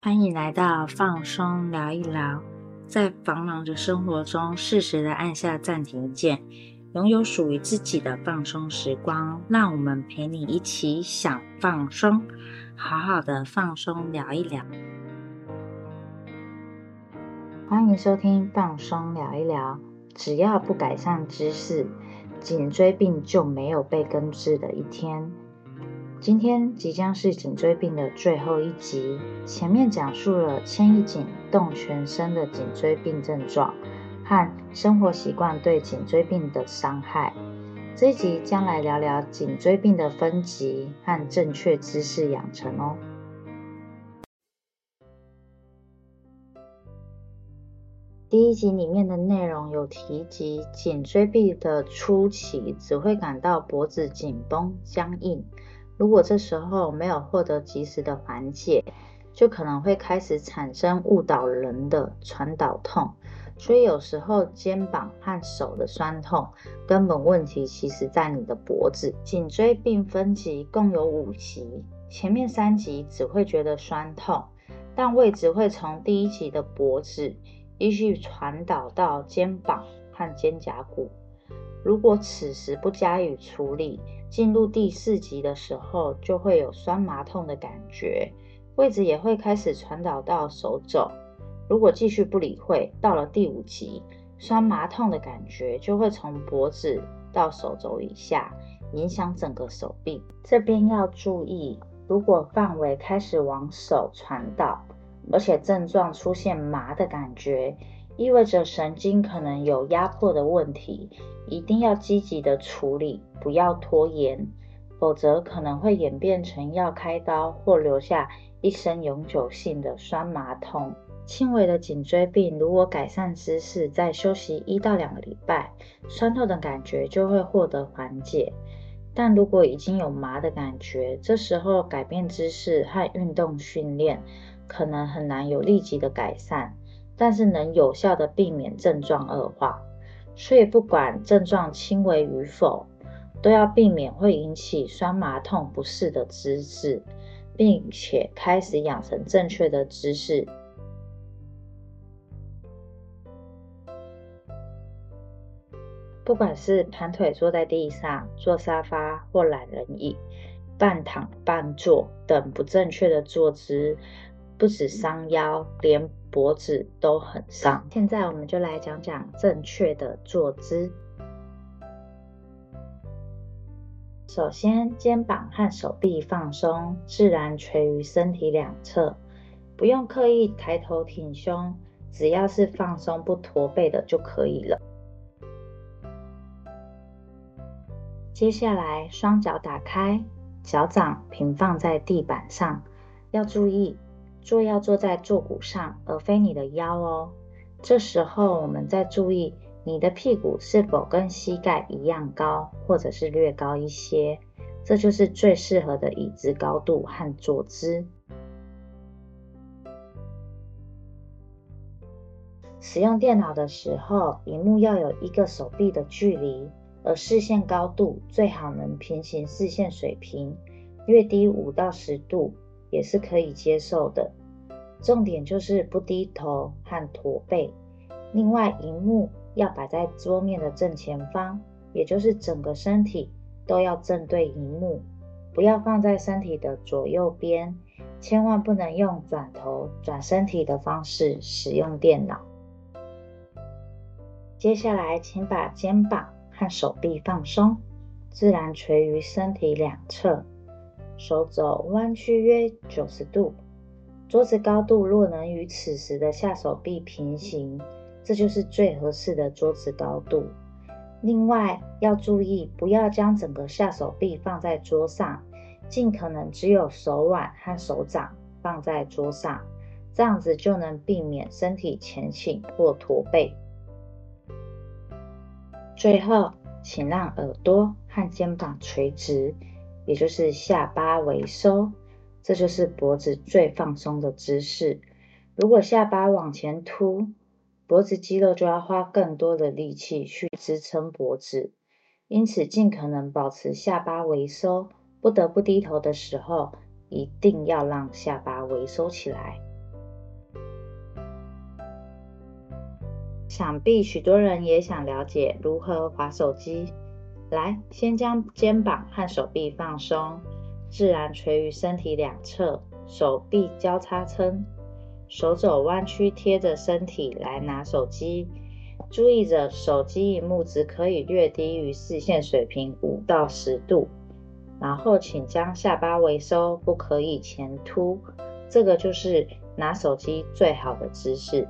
欢迎来到放松聊一聊，在繁忙的生活中，适时的按下暂停键，拥有属于自己的放松时光。让我们陪你一起想放松，好好的放松聊一聊。欢迎收听放松聊一聊。只要不改善姿势，颈椎病就没有被根治的一天。今天即将是颈椎病的最后一集。前面讲述了牵一颈动全身的颈椎病症状和生活习惯对颈椎病的伤害。这一集将来聊聊颈椎病的分级和正确姿势养成哦。第一集里面的内容有提及，颈椎病的初期只会感到脖子紧绷僵硬。如果这时候没有获得及时的缓解，就可能会开始产生误导人的传导痛。所以有时候肩膀和手的酸痛，根本问题其实在你的脖子。颈椎病分级共有五级，前面三级只会觉得酸痛，但位置会从第一级的脖子依序传导到肩膀和肩胛骨。如果此时不加以处理，进入第四级的时候，就会有酸麻痛的感觉，位置也会开始传导到手肘。如果继续不理会，到了第五级，酸麻痛的感觉就会从脖子到手肘以下，影响整个手臂。这边要注意，如果范围开始往手传导，而且症状出现麻的感觉，意味着神经可能有压迫的问题，一定要积极的处理，不要拖延，否则可能会演变成要开刀或留下一生永久性的酸麻痛。轻微的颈椎病，如果改善姿势，再休息一到两个礼拜，酸痛的感觉就会获得缓解。但如果已经有麻的感觉，这时候改变姿势和运动训练，可能很难有立即的改善。但是能有效的避免症状恶化，所以不管症状轻微与否，都要避免会引起酸麻痛不适的姿势，并且开始养成正确的姿势。不管是盘腿坐在地上、坐沙发或懒人椅、半躺半坐等不正确的坐姿，不止伤腰，连脖子都很伤。现在我们就来讲讲正确的坐姿。首先，肩膀和手臂放松，自然垂于身体两侧，不用刻意抬头挺胸，只要是放松不驼背的就可以了。接下来，双脚打开，脚掌平放在地板上，要注意。坐要坐在坐骨上，而非你的腰哦。这时候，我们再注意你的屁股是否跟膝盖一样高，或者是略高一些。这就是最适合的椅子高度和坐姿。使用电脑的时候，荧幕要有一个手臂的距离，而视线高度最好能平行视线水平，略低五到十度也是可以接受的。重点就是不低头和驼背。另外，荧幕要摆在桌面的正前方，也就是整个身体都要正对荧幕，不要放在身体的左右边。千万不能用转头、转身体的方式使用电脑。接下来，请把肩膀和手臂放松，自然垂于身体两侧，手肘弯曲约九十度。桌子高度若能与此时的下手臂平行，这就是最合适的桌子高度。另外要注意，不要将整个下手臂放在桌上，尽可能只有手腕和手掌放在桌上，这样子就能避免身体前倾或驼背。最后，请让耳朵和肩膀垂直，也就是下巴微收。这就是脖子最放松的姿势。如果下巴往前凸脖子肌肉就要花更多的力气去支撑脖子。因此尽可能保持下巴微收不得不低头的时候一定要让下巴微收起来。想必许多人也想了解如何划手机。来先将肩膀和手臂放松。自然垂于身体两侧，手臂交叉撑，手肘弯曲贴着身体来拿手机。注意着手机荧幕只可以略低于视线水平五到十度。然后，请将下巴微收，不可以前凸。这个就是拿手机最好的姿势。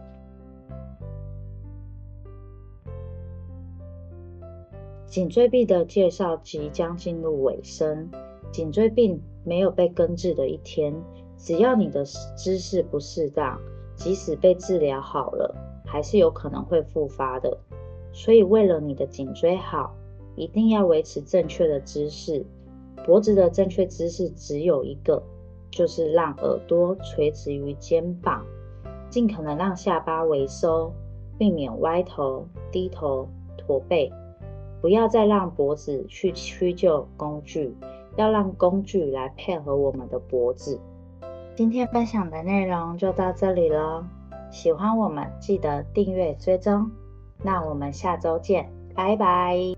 颈椎病的介绍即将进入尾声。颈椎病没有被根治的一天，只要你的姿势不适当，即使被治疗好了，还是有可能会复发的。所以，为了你的颈椎好，一定要维持正确的姿势。脖子的正确姿势只有一个，就是让耳朵垂直于肩膀，尽可能让下巴微收，避免歪头、低头、驼背。不要再让脖子去屈就工具，要让工具来配合我们的脖子。今天分享的内容就到这里了，喜欢我们记得订阅追踪，那我们下周见，拜拜。